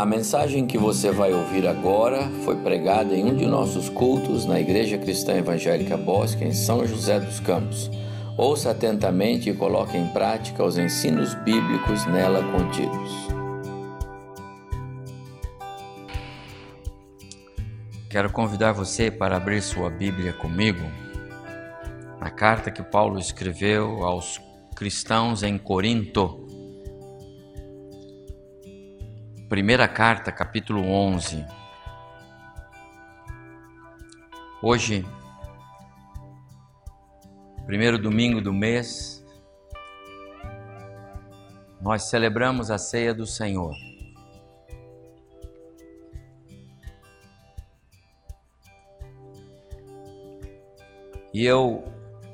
A mensagem que você vai ouvir agora foi pregada em um de nossos cultos na Igreja Cristã Evangélica Bosque, em São José dos Campos. Ouça atentamente e coloque em prática os ensinos bíblicos nela contidos. Quero convidar você para abrir sua Bíblia comigo na carta que Paulo escreveu aos cristãos em Corinto. Primeira carta, capítulo 11. Hoje, primeiro domingo do mês, nós celebramos a ceia do Senhor. E eu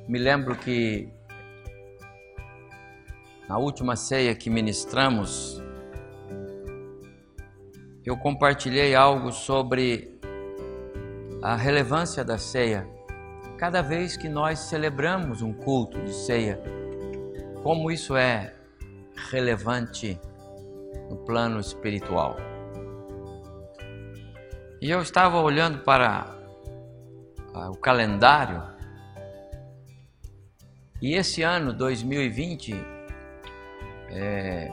me lembro que na última ceia que ministramos, eu compartilhei algo sobre a relevância da ceia. Cada vez que nós celebramos um culto de ceia, como isso é relevante no plano espiritual. E eu estava olhando para o calendário e esse ano 2020 é,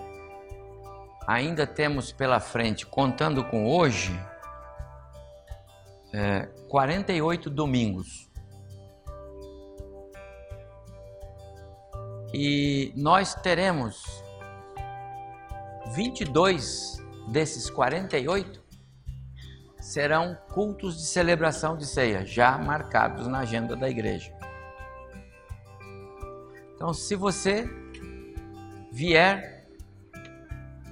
ainda temos pela frente, contando com hoje, é, 48 domingos. E nós teremos 22 desses 48 serão cultos de celebração de ceia, já marcados na agenda da igreja. Então, se você vier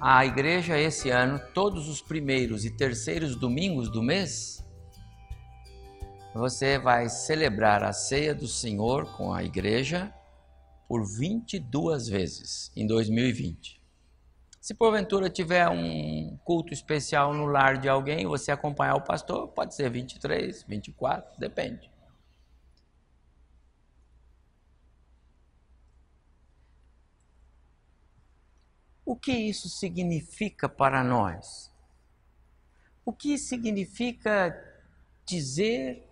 à igreja esse ano, todos os primeiros e terceiros domingos do mês, você vai celebrar a ceia do Senhor com a igreja por 22 vezes em 2020. Se porventura tiver um culto especial no lar de alguém, você acompanhar o pastor, pode ser 23, 24, depende. O que isso significa para nós? O que significa dizer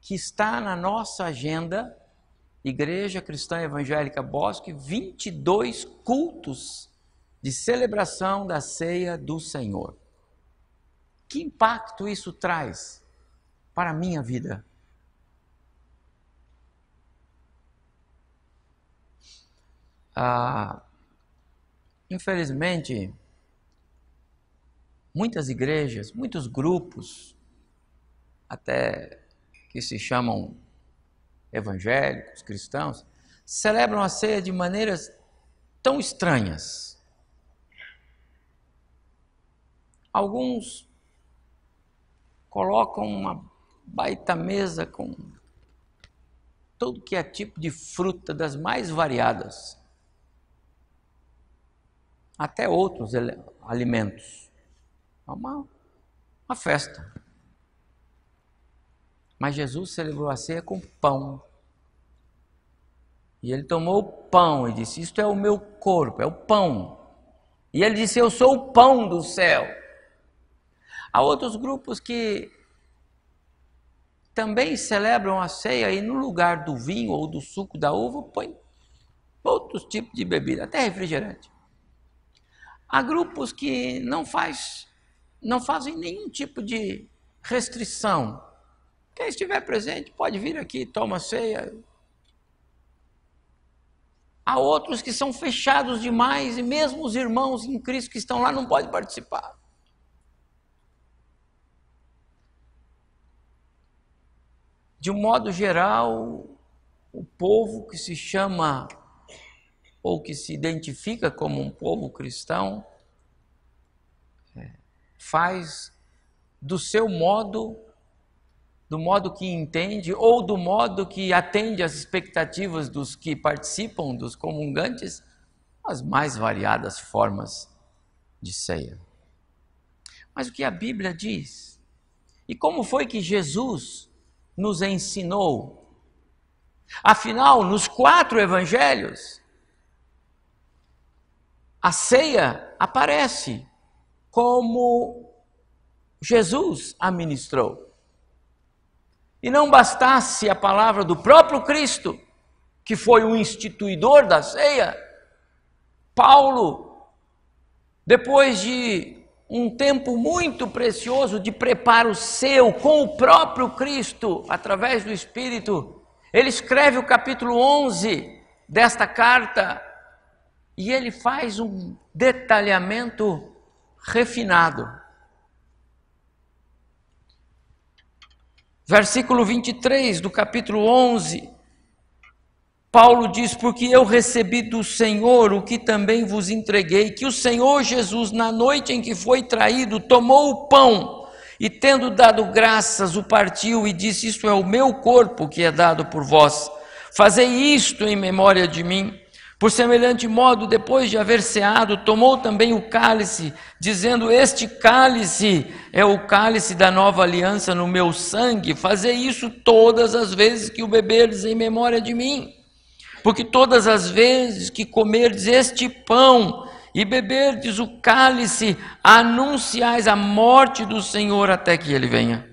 que está na nossa agenda, Igreja Cristã Evangélica Bosque, 22 cultos de celebração da ceia do Senhor? Que impacto isso traz para a minha vida? Ah, Infelizmente, muitas igrejas, muitos grupos, até que se chamam evangélicos, cristãos, celebram a ceia de maneiras tão estranhas. Alguns colocam uma baita mesa com todo que é tipo de fruta das mais variadas até outros alimentos. É uma, uma festa. Mas Jesus celebrou a ceia com pão. E ele tomou o pão e disse: Isto é o meu corpo, é o pão. E ele disse: Eu sou o pão do céu. Há outros grupos que também celebram a ceia e no lugar do vinho ou do suco da uva põe outros tipos de bebida, até refrigerante. Há grupos que não, faz, não fazem nenhum tipo de restrição. Quem estiver presente pode vir aqui, toma ceia. Há outros que são fechados demais e mesmo os irmãos em Cristo que estão lá não podem participar. De um modo geral, o povo que se chama ou que se identifica como um povo cristão, é, faz do seu modo, do modo que entende, ou do modo que atende às expectativas dos que participam, dos comungantes, as mais variadas formas de ceia. Mas o que a Bíblia diz? E como foi que Jesus nos ensinou? Afinal, nos quatro evangelhos, a ceia aparece como Jesus a ministrou. E não bastasse a palavra do próprio Cristo, que foi o instituidor da ceia, Paulo, depois de um tempo muito precioso de preparo seu com o próprio Cristo, através do Espírito. Ele escreve o capítulo 11 desta carta e ele faz um detalhamento refinado. Versículo 23 do capítulo 11 Paulo diz: Porque eu recebi do Senhor o que também vos entreguei, que o Senhor Jesus, na noite em que foi traído, tomou o pão e, tendo dado graças, o partiu e disse: Isto é o meu corpo que é dado por vós. Fazei isto em memória de mim. Por semelhante modo, depois de haver ceado, tomou também o cálice, dizendo: Este cálice é o cálice da nova aliança no meu sangue. Fazei isso todas as vezes que o beberdes em memória de mim. Porque todas as vezes que comerdes este pão e beberdes o cálice, anunciais a morte do Senhor até que ele venha.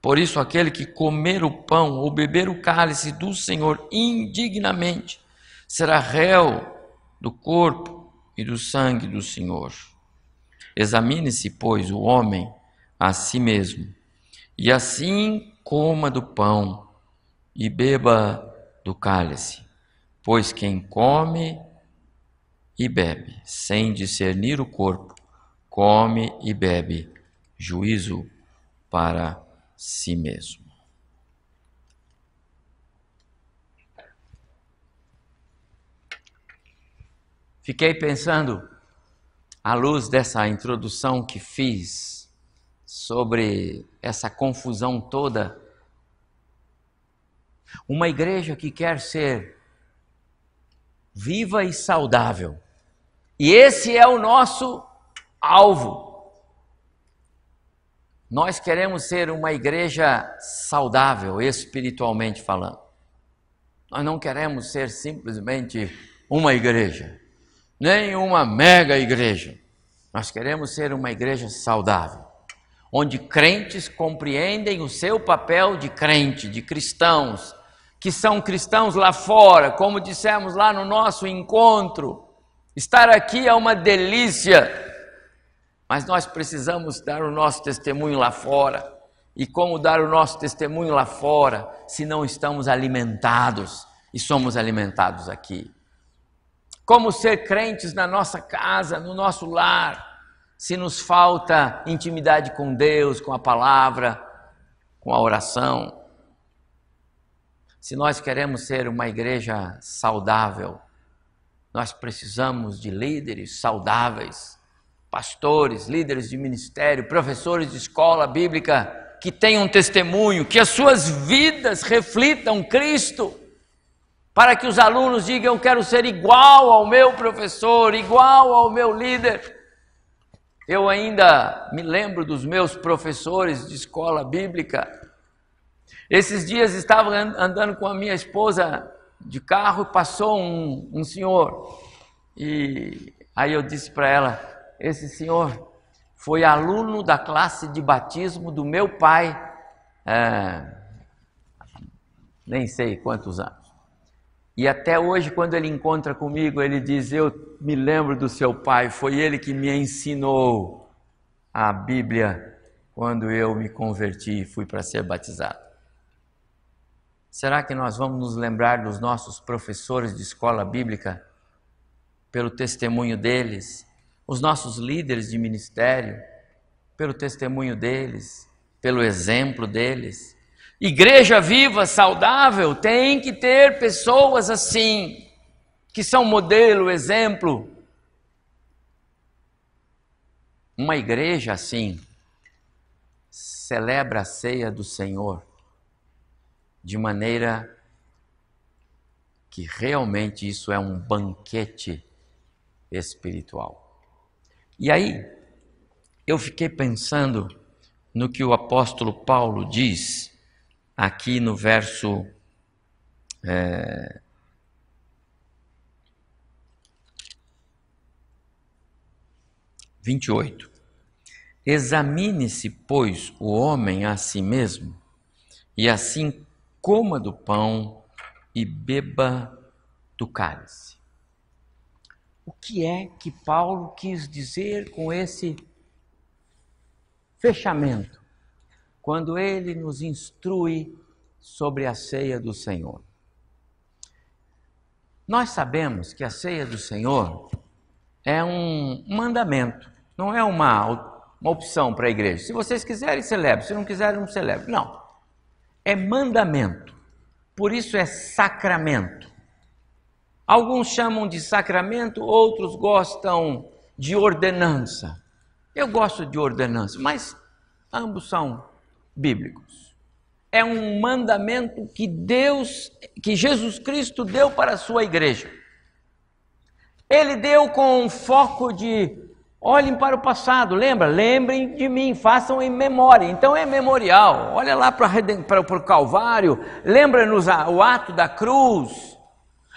Por isso, aquele que comer o pão ou beber o cálice do Senhor indignamente será réu do corpo e do sangue do Senhor. Examine-se, pois, o homem a si mesmo, e assim coma do pão e beba do cálice. Pois quem come e bebe sem discernir o corpo, come e bebe juízo para si mesmo. Fiquei pensando, à luz dessa introdução que fiz sobre essa confusão toda, uma igreja que quer ser viva e saudável. E esse é o nosso alvo. Nós queremos ser uma igreja saudável, espiritualmente falando. Nós não queremos ser simplesmente uma igreja, nem uma mega igreja. Nós queremos ser uma igreja saudável, onde crentes compreendem o seu papel de crente, de cristãos, que são cristãos lá fora, como dissemos lá no nosso encontro. Estar aqui é uma delícia, mas nós precisamos dar o nosso testemunho lá fora. E como dar o nosso testemunho lá fora se não estamos alimentados e somos alimentados aqui? Como ser crentes na nossa casa, no nosso lar, se nos falta intimidade com Deus, com a palavra, com a oração? Se nós queremos ser uma igreja saudável, nós precisamos de líderes saudáveis, pastores, líderes de ministério, professores de escola bíblica que tenham testemunho, que as suas vidas reflitam Cristo, para que os alunos digam: Eu quero ser igual ao meu professor, igual ao meu líder. Eu ainda me lembro dos meus professores de escola bíblica esses dias estava andando com a minha esposa de carro e passou um, um senhor. E aí eu disse para ela: Esse senhor foi aluno da classe de batismo do meu pai, é, nem sei quantos anos. E até hoje, quando ele encontra comigo, ele diz: Eu me lembro do seu pai, foi ele que me ensinou a Bíblia quando eu me converti e fui para ser batizado. Será que nós vamos nos lembrar dos nossos professores de escola bíblica pelo testemunho deles, os nossos líderes de ministério pelo testemunho deles, pelo exemplo deles? Igreja viva, saudável, tem que ter pessoas assim, que são modelo, exemplo. Uma igreja assim celebra a ceia do Senhor de maneira que realmente isso é um banquete espiritual. E aí, eu fiquei pensando no que o apóstolo Paulo diz aqui no verso. É, Vinte. Examine-se, pois, o homem a si mesmo, e assim coma do pão e beba do cálice. O que é que Paulo quis dizer com esse fechamento, quando ele nos instrui sobre a ceia do Senhor? Nós sabemos que a ceia do Senhor é um mandamento, não é uma, uma opção para a igreja. Se vocês quiserem, celebre, se não quiserem, não celebre. Não. É mandamento. Por isso é sacramento. Alguns chamam de sacramento, outros gostam de ordenança. Eu gosto de ordenança, mas ambos são bíblicos. É um mandamento que Deus, que Jesus Cristo deu para a sua igreja. Ele deu com um foco de olhem para o passado, lembra? Lembrem de mim, façam em memória. Então é memorial. Olha lá para, para o Calvário, lembra-nos o ato da cruz.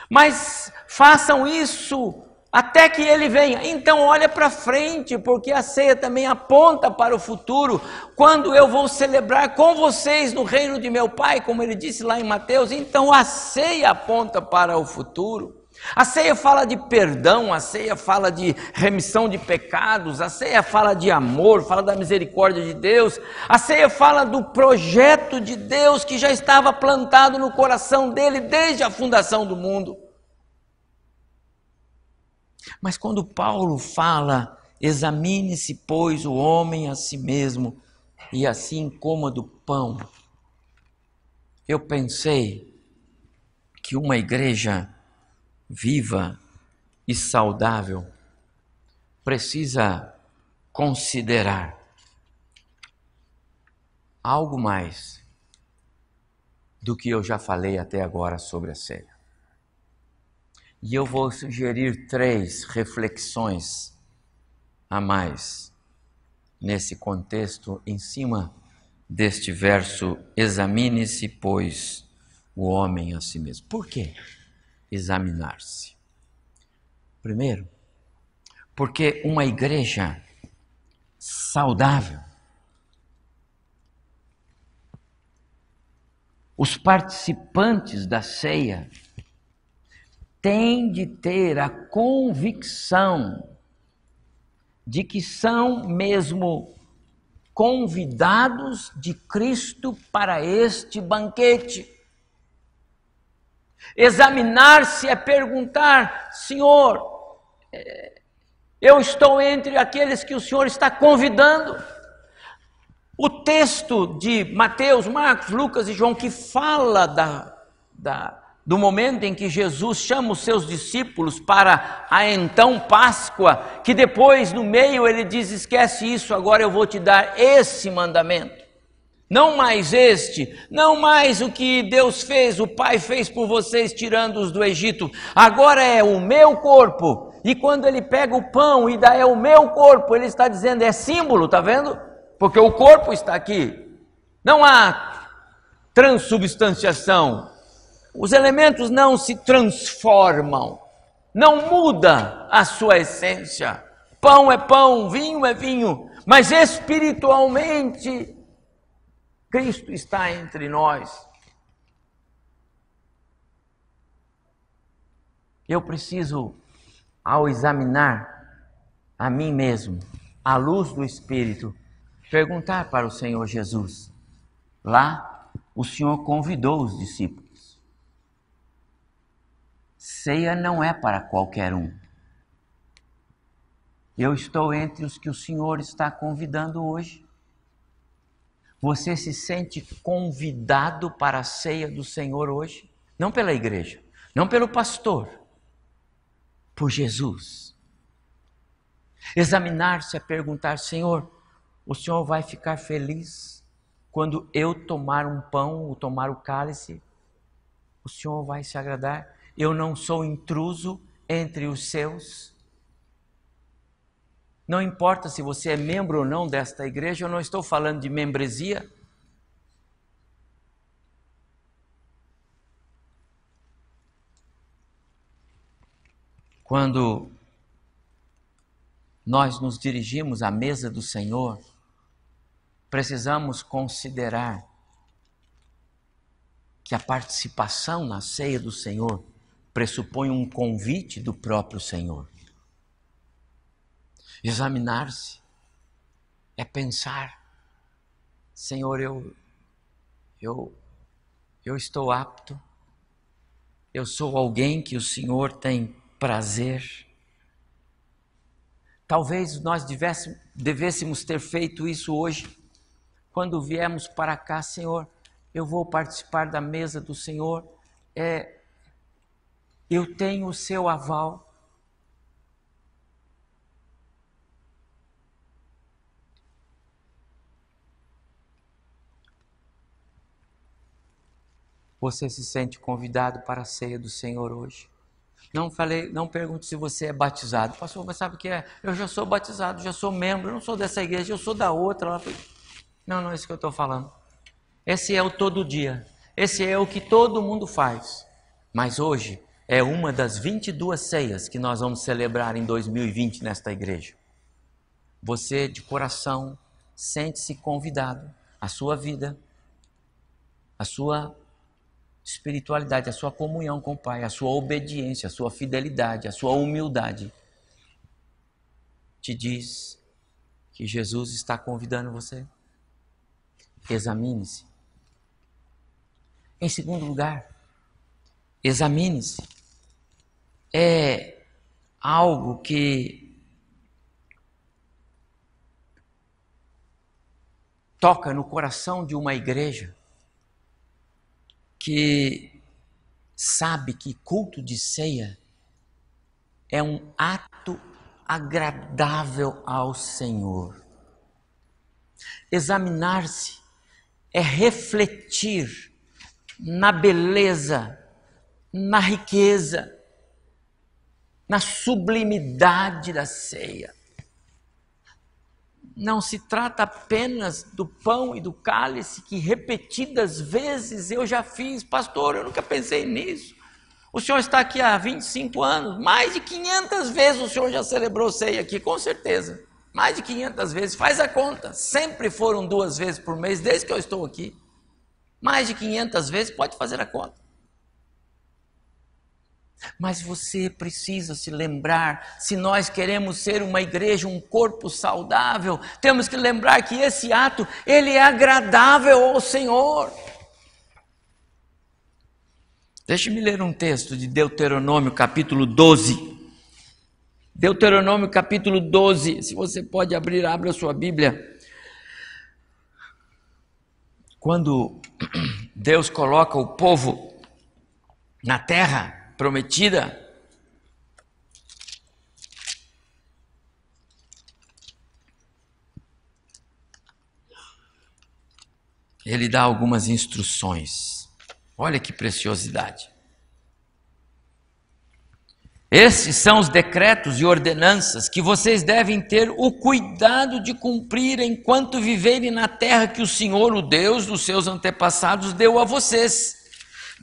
Mas façam isso até que ele venha. Então olha para frente, porque a ceia também aponta para o futuro, quando eu vou celebrar com vocês no reino de meu Pai, como ele disse lá em Mateus. Então a ceia aponta para o futuro. A ceia fala de perdão, a ceia fala de remissão de pecados, a ceia fala de amor, fala da misericórdia de Deus, a ceia fala do projeto de Deus que já estava plantado no coração dele desde a fundação do mundo. Mas quando Paulo fala, examine-se, pois, o homem a si mesmo, e assim coma do pão, eu pensei que uma igreja viva e saudável precisa considerar algo mais do que eu já falei até agora sobre a ceia. E eu vou sugerir três reflexões a mais nesse contexto, em cima deste verso: examine-se, pois, o homem a si mesmo. Por quê? examinar-se. Primeiro, porque uma igreja saudável, os participantes da ceia têm de ter a convicção de que são mesmo convidados de Cristo para este banquete. Examinar-se é perguntar: Senhor, é, eu estou entre aqueles que o Senhor está convidando. O texto de Mateus, Marcos, Lucas e João, que fala da, da, do momento em que Jesus chama os seus discípulos para a então Páscoa, que depois no meio ele diz: esquece isso, agora eu vou te dar esse mandamento. Não mais este, não mais o que Deus fez, o Pai fez por vocês, tirando-os do Egito. Agora é o meu corpo. E quando ele pega o pão e dá é o meu corpo, ele está dizendo é símbolo, tá vendo? Porque o corpo está aqui. Não há transubstanciação. Os elementos não se transformam. Não muda a sua essência. Pão é pão, vinho é vinho, mas espiritualmente Cristo está entre nós. Eu preciso, ao examinar a mim mesmo, à luz do Espírito, perguntar para o Senhor Jesus. Lá, o Senhor convidou os discípulos. Ceia não é para qualquer um. Eu estou entre os que o Senhor está convidando hoje. Você se sente convidado para a ceia do Senhor hoje? Não pela igreja, não pelo pastor, por Jesus. Examinar-se é perguntar: Senhor, o Senhor vai ficar feliz quando eu tomar um pão ou tomar o cálice? O Senhor vai se agradar? Eu não sou intruso entre os seus? Não importa se você é membro ou não desta igreja, eu não estou falando de membresia. Quando nós nos dirigimos à mesa do Senhor, precisamos considerar que a participação na ceia do Senhor pressupõe um convite do próprio Senhor. Examinar-se é pensar, Senhor, eu eu eu estou apto. Eu sou alguém que o Senhor tem prazer. Talvez nós devêssemos ter feito isso hoje, quando viemos para cá, Senhor. Eu vou participar da mesa do Senhor. É, eu tenho o seu aval. Você se sente convidado para a ceia do Senhor hoje? Não falei, não pergunte se você é batizado. Pastor, mas sabe o que é? Eu já sou batizado, já sou membro, eu não sou dessa igreja, eu sou da outra. Não, não é isso que eu estou falando. Esse é o todo dia. Esse é o que todo mundo faz. Mas hoje é uma das 22 ceias que nós vamos celebrar em 2020 nesta igreja. Você, de coração, sente-se convidado. A sua vida, a sua espiritualidade, a sua comunhão com o Pai, a sua obediência, a sua fidelidade, a sua humildade, te diz que Jesus está convidando você. Examine-se. Em segundo lugar, examine-se. É algo que toca no coração de uma igreja que sabe que culto de ceia é um ato agradável ao Senhor. Examinar-se é refletir na beleza, na riqueza, na sublimidade da ceia não se trata apenas do pão e do cálice que repetidas vezes eu já fiz, pastor, eu nunca pensei nisso. O senhor está aqui há 25 anos, mais de 500 vezes o senhor já celebrou ceia aqui, com certeza. Mais de 500 vezes, faz a conta. Sempre foram duas vezes por mês, desde que eu estou aqui. Mais de 500 vezes, pode fazer a conta. Mas você precisa se lembrar, se nós queremos ser uma igreja, um corpo saudável, temos que lembrar que esse ato, ele é agradável ao Senhor. Deixe-me ler um texto de Deuteronômio, capítulo 12. Deuteronômio, capítulo 12. Se você pode abrir, abra a sua Bíblia. Quando Deus coloca o povo na terra, prometida. Ele dá algumas instruções. Olha que preciosidade. Esses são os decretos e ordenanças que vocês devem ter o cuidado de cumprir enquanto viverem na terra que o Senhor, o Deus dos seus antepassados, deu a vocês.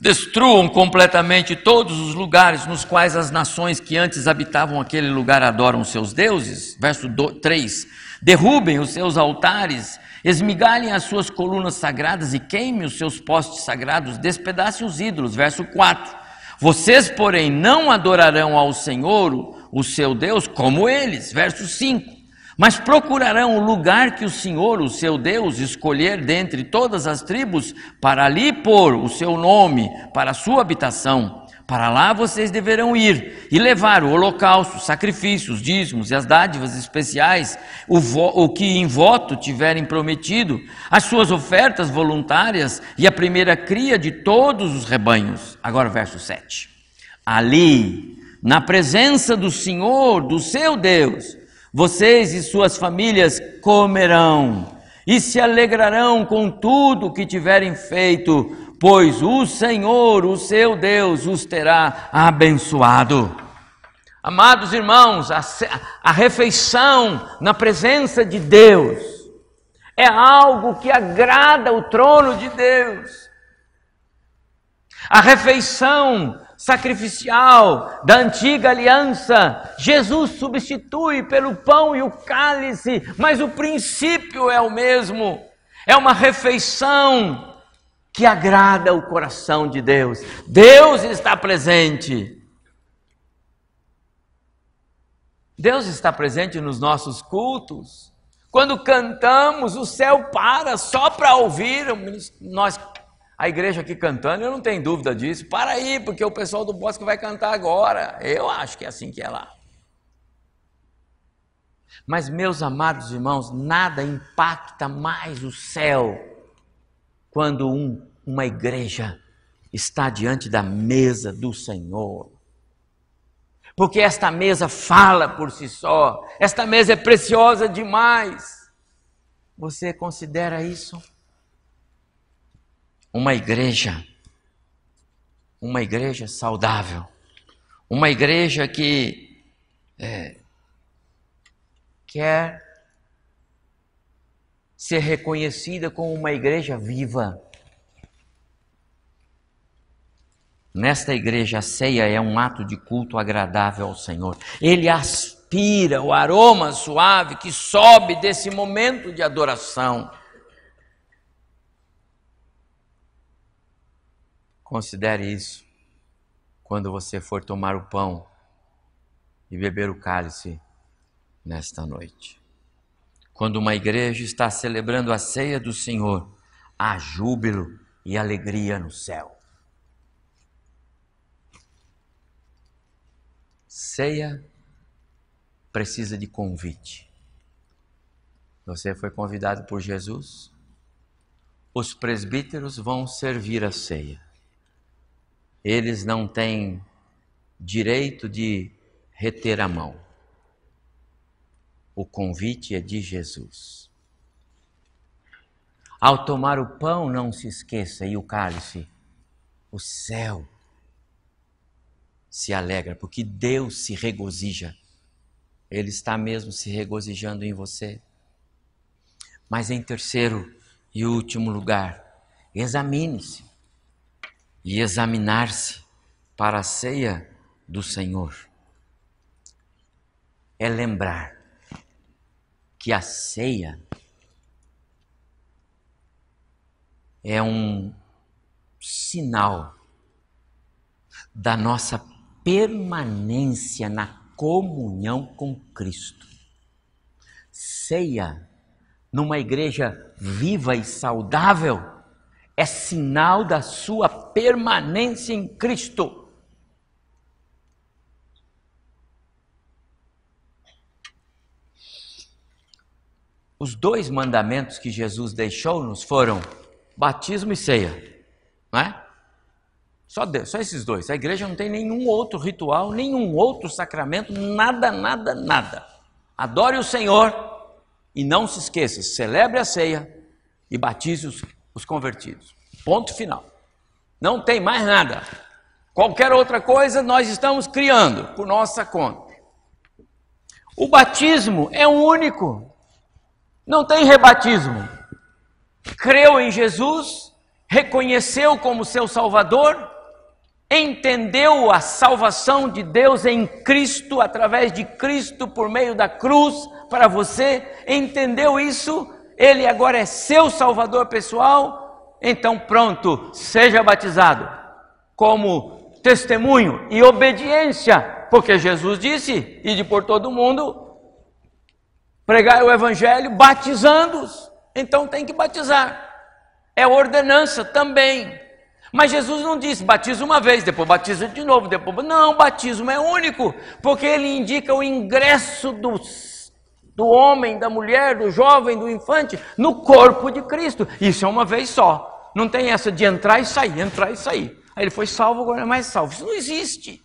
Destruam completamente todos os lugares nos quais as nações que antes habitavam aquele lugar adoram seus deuses. Verso 3. Derrubem os seus altares, esmigalhem as suas colunas sagradas e queimem os seus postes sagrados, despedacem os ídolos. Verso 4. Vocês, porém, não adorarão ao Senhor, o seu Deus, como eles. Verso 5 mas procurarão o lugar que o Senhor, o seu Deus, escolher dentre todas as tribos, para ali pôr o seu nome, para a sua habitação. Para lá vocês deverão ir e levar o holocausto, sacrifícios, dízimos e as dádivas especiais, o, o que em voto tiverem prometido, as suas ofertas voluntárias e a primeira cria de todos os rebanhos. Agora, verso 7. Ali, na presença do Senhor, do seu Deus, vocês e suas famílias comerão e se alegrarão com tudo que tiverem feito, pois o Senhor, o seu Deus, os terá abençoado. Amados irmãos, a, a refeição na presença de Deus é algo que agrada o trono de Deus. A refeição sacrificial da antiga aliança, Jesus substitui pelo pão e o cálice, mas o princípio é o mesmo. É uma refeição que agrada o coração de Deus. Deus está presente. Deus está presente nos nossos cultos. Quando cantamos, o céu para só para ouvir nós, a igreja aqui cantando. Eu não tenho dúvida disso. Para aí, porque o pessoal do bosque vai cantar agora. Eu acho que é assim que é lá. Mas, meus amados irmãos, nada impacta mais o céu quando um, uma igreja está diante da mesa do Senhor porque esta mesa fala por si só, esta mesa é preciosa demais. Você considera isso? Uma igreja, uma igreja saudável, uma igreja que é, quer ser reconhecida como uma igreja viva. Nesta igreja, a ceia é um ato de culto agradável ao Senhor. Ele aspira o aroma suave que sobe desse momento de adoração. Considere isso quando você for tomar o pão e beber o cálice nesta noite. Quando uma igreja está celebrando a ceia do Senhor, há júbilo e alegria no céu. Ceia precisa de convite. Você foi convidado por Jesus? Os presbíteros vão servir a ceia. Eles não têm direito de reter a mão. O convite é de Jesus. Ao tomar o pão, não se esqueça, e o cálice, o céu se alegra, porque Deus se regozija. Ele está mesmo se regozijando em você. Mas em terceiro e último lugar, examine-se e examinar-se para a ceia do Senhor. É lembrar que a ceia é um sinal da nossa permanência na comunhão com Cristo. Ceia numa igreja viva e saudável é sinal da sua permanência em Cristo. Os dois mandamentos que Jesus deixou-nos foram batismo e ceia, não é? Só, Deus, só esses dois. A igreja não tem nenhum outro ritual, nenhum outro sacramento, nada, nada, nada. Adore o Senhor e não se esqueça, celebre a ceia e batize os, os convertidos. Ponto final. Não tem mais nada. Qualquer outra coisa nós estamos criando por nossa conta. O batismo é único. Não tem rebatismo. Creu em Jesus, reconheceu como seu Salvador, entendeu a salvação de Deus em Cristo, através de Cristo, por meio da cruz, para você, entendeu isso, ele agora é seu Salvador pessoal, então pronto, seja batizado, como testemunho e obediência, porque Jesus disse: ide por todo mundo, pregai o Evangelho, batizando-os, então tem que batizar, é ordenança também. Mas Jesus não disse, batiza uma vez, depois batiza de novo, depois. Não, batismo é único, porque ele indica o ingresso do, do homem, da mulher, do jovem, do infante, no corpo de Cristo. Isso é uma vez só. Não tem essa de entrar e sair, entrar e sair. Aí ele foi salvo, agora é mais salvo. Isso não existe.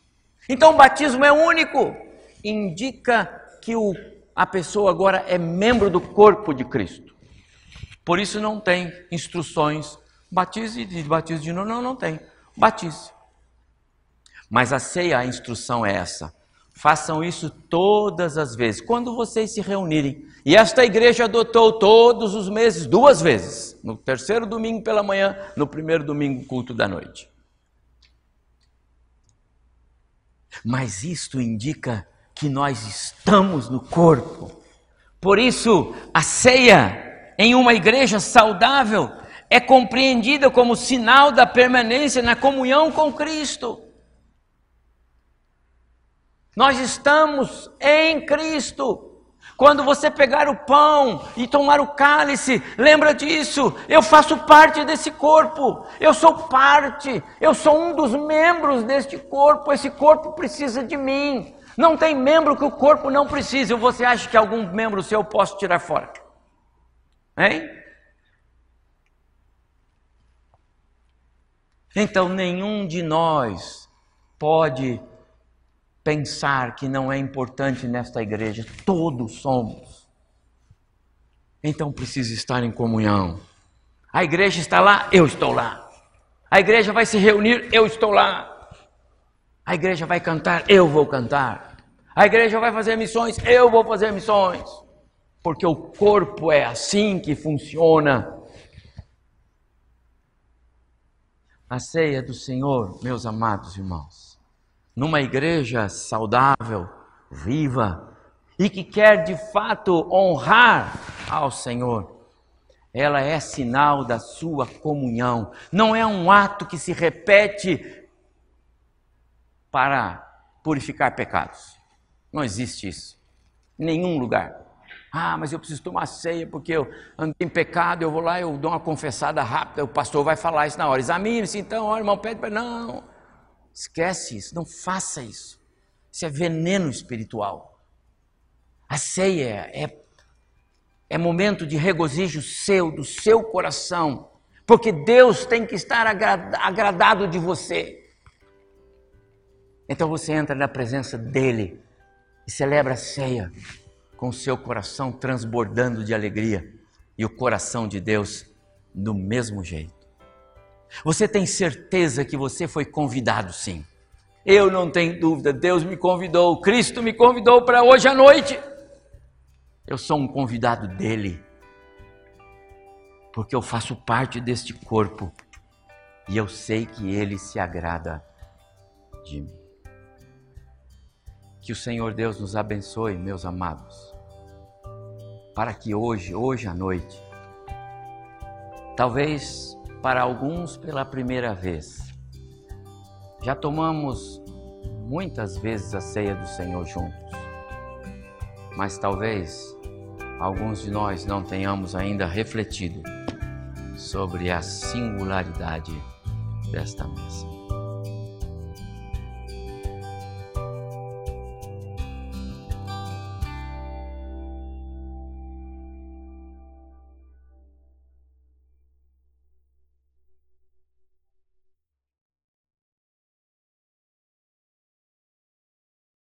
Então o batismo é único. Indica que o, a pessoa agora é membro do corpo de Cristo. Por isso não tem instruções Batize e batize de novo. Não, não tem. Batize. Mas a ceia, a instrução é essa. Façam isso todas as vezes, quando vocês se reunirem. E esta igreja adotou todos os meses, duas vezes. No terceiro domingo pela manhã, no primeiro domingo, culto da noite. Mas isto indica que nós estamos no corpo. Por isso, a ceia em uma igreja saudável é compreendida como sinal da permanência na comunhão com Cristo. Nós estamos em Cristo. Quando você pegar o pão e tomar o cálice, lembra disso. Eu faço parte desse corpo. Eu sou parte. Eu sou um dos membros deste corpo. Esse corpo precisa de mim. Não tem membro que o corpo não precise. Você acha que algum membro seu eu posso tirar fora? Hein? Então nenhum de nós pode pensar que não é importante nesta igreja. Todos somos. Então precisa estar em comunhão. A igreja está lá, eu estou lá. A igreja vai se reunir, eu estou lá. A igreja vai cantar, eu vou cantar. A igreja vai fazer missões, eu vou fazer missões. Porque o corpo é assim que funciona. A ceia do Senhor, meus amados irmãos, numa igreja saudável, viva e que quer de fato honrar ao Senhor. Ela é sinal da sua comunhão. Não é um ato que se repete para purificar pecados. Não existe isso. Em nenhum lugar. Ah, mas eu preciso tomar ceia porque eu andei em pecado, eu vou lá, eu dou uma confessada rápida, o pastor vai falar isso na hora. Examine-se então, ó, irmão, pede para. Não. Esquece isso, não faça isso. Isso é veneno espiritual. A ceia é, é momento de regozijo seu, do seu coração, porque Deus tem que estar agradado de você. Então você entra na presença dEle e celebra a ceia com o seu coração transbordando de alegria e o coração de Deus do mesmo jeito. Você tem certeza que você foi convidado, sim. Eu não tenho dúvida, Deus me convidou, Cristo me convidou para hoje à noite. Eu sou um convidado dele, porque eu faço parte deste corpo e eu sei que ele se agrada de mim. Que o Senhor Deus nos abençoe, meus amados, para que hoje, hoje à noite, talvez para alguns pela primeira vez. Já tomamos muitas vezes a ceia do Senhor juntos, mas talvez alguns de nós não tenhamos ainda refletido sobre a singularidade desta mesa.